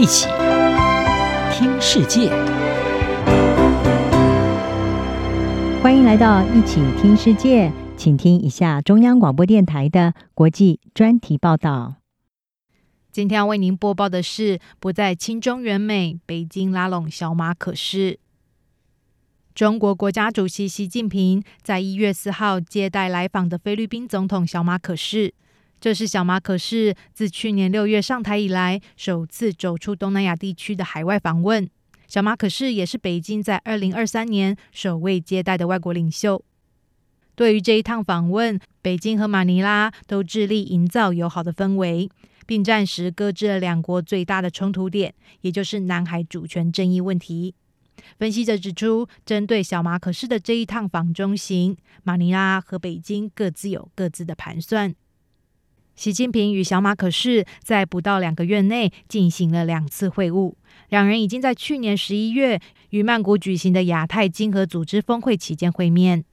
一起听世界，欢迎来到一起听世界，请听一下中央广播电台的国际专题报道。今天要为您播报的是：不再亲中援美，北京拉拢小马可是。中国国家主席习近平在一月四号接待来访的菲律宾总统小马可仕。这是小马可是自去年六月上台以来首次走出东南亚地区的海外访问。小马可是也是北京在二零二三年首位接待的外国领袖。对于这一趟访问，北京和马尼拉都致力营造友好的氛围，并暂时搁置了两国最大的冲突点，也就是南海主权争议问题。分析者指出，针对小马可是的这一趟访中行，马尼拉和北京各自有各自的盘算。习近平与小马可是在不到两个月内进行了两次会晤，两人已经在去年十一月于曼谷举行的亚太经合组织峰会期间会面。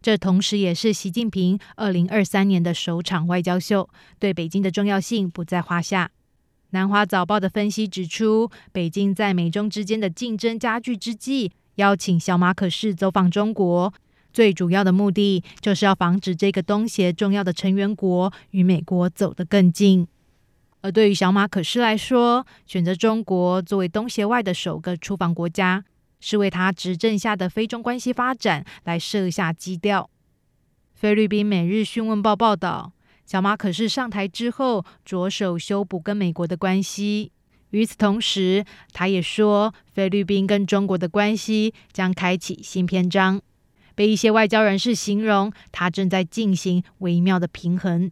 这同时也是习近平二零二三年的首场外交秀，对北京的重要性不在话下。南华早报的分析指出，北京在美中之间的竞争加剧之际，邀请小马可是走访中国。最主要的目的就是要防止这个东协重要的成员国与美国走得更近。而对于小马可斯来说，选择中国作为东协外的首个出访国家，是为他执政下的非中关系发展来设下基调。菲律宾《每日讯问报》报道，小马可是上台之后，着手修补跟美国的关系。与此同时，他也说，菲律宾跟中国的关系将开启新篇章。被一些外交人士形容，他正在进行微妙的平衡。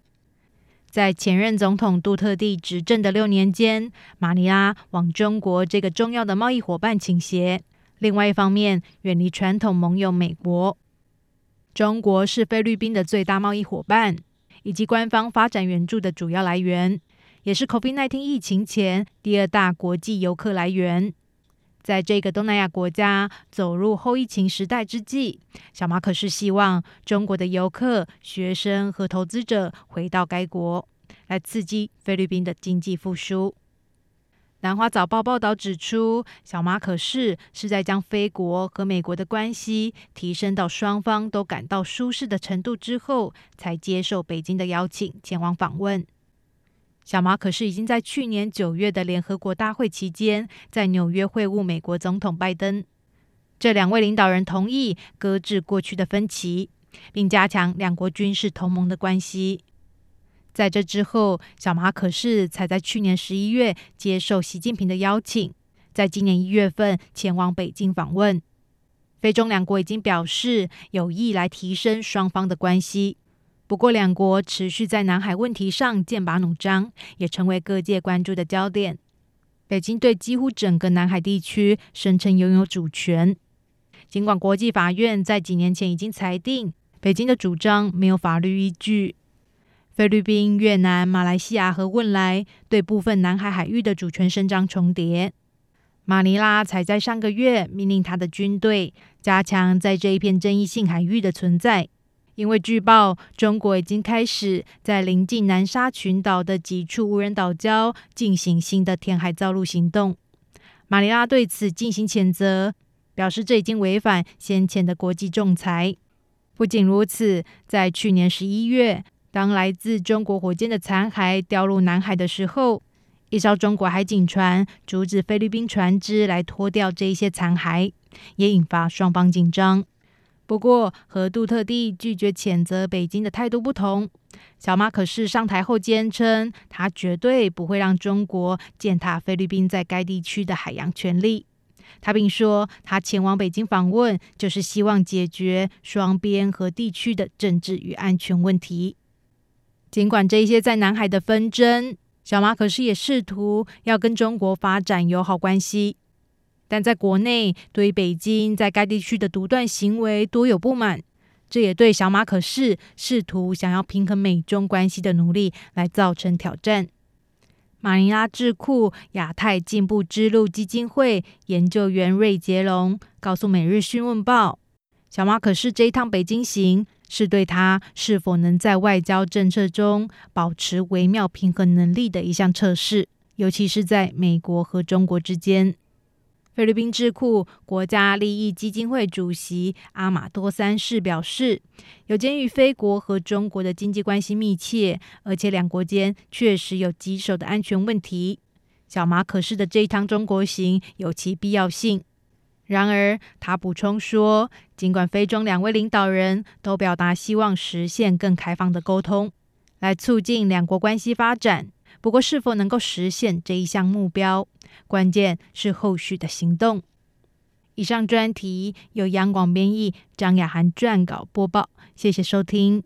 在前任总统杜特地执政的六年间，马尼拉往中国这个重要的贸易伙伴倾斜；另外一方面，远离传统盟友美国。中国是菲律宾的最大贸易伙伴，以及官方发展援助的主要来源，也是 COVID-19 疫情前第二大国际游客来源。在这个东南亚国家走入后疫情时代之际，小马可是希望中国的游客、学生和投资者回到该国，来刺激菲律宾的经济复苏。南华早报报道指出，小马可是是在将菲国和美国的关系提升到双方都感到舒适的程度之后，才接受北京的邀请前往访问。小马可是已经在去年九月的联合国大会期间，在纽约会晤美国总统拜登。这两位领导人同意搁置过去的分歧，并加强两国军事同盟的关系。在这之后，小马可是才在去年十一月接受习近平的邀请，在今年一月份前往北京访问。菲中两国已经表示有意来提升双方的关系。不过，两国持续在南海问题上剑拔弩张，也成为各界关注的焦点。北京对几乎整个南海地区声称拥有主权，尽管国际法院在几年前已经裁定北京的主张没有法律依据。菲律宾、越南、马来西亚和汶莱对部分南海海域的主权伸张重叠。马尼拉才在上个月命令他的军队加强在这一片争议性海域的存在。因为据报，中国已经开始在临近南沙群岛的几处无人岛礁进行新的填海造陆行动。马尼拉对此进行谴责，表示这已经违反先前的国际仲裁。不仅如此，在去年十一月，当来自中国火箭的残骸掉入南海的时候，一艘中国海警船阻止菲律宾船只来拖掉这一些残骸，也引发双方紧张。不过，和杜特地拒绝谴责北京的态度不同，小马可是上台后坚称，他绝对不会让中国践踏菲律宾在该地区的海洋权利。他并说，他前往北京访问，就是希望解决双边和地区的政治与安全问题。尽管这些在南海的纷争，小马可是也试图要跟中国发展友好关系。但在国内，对于北京在该地区的独断行为多有不满，这也对小马可仕试图想要平衡美中关系的努力来造成挑战。马尼拉智库亚太进步之路基金会研究员瑞杰龙告诉《每日询问报》，小马可仕这一趟北京行是对他是否能在外交政策中保持微妙平衡能力的一项测试。尤其是在美国和中国之间。菲律宾智库国家利益基金会主席阿马多三世表示，有鉴于菲国和中国的经济关系密切，而且两国间确实有棘手的安全问题，小马可仕的这一趟中国行有其必要性。然而，他补充说，尽管菲中两位领导人都表达希望实现更开放的沟通，来促进两国关系发展。不过，是否能够实现这一项目标，关键是后续的行动。以上专题由杨广编译，张雅涵撰稿播报。谢谢收听。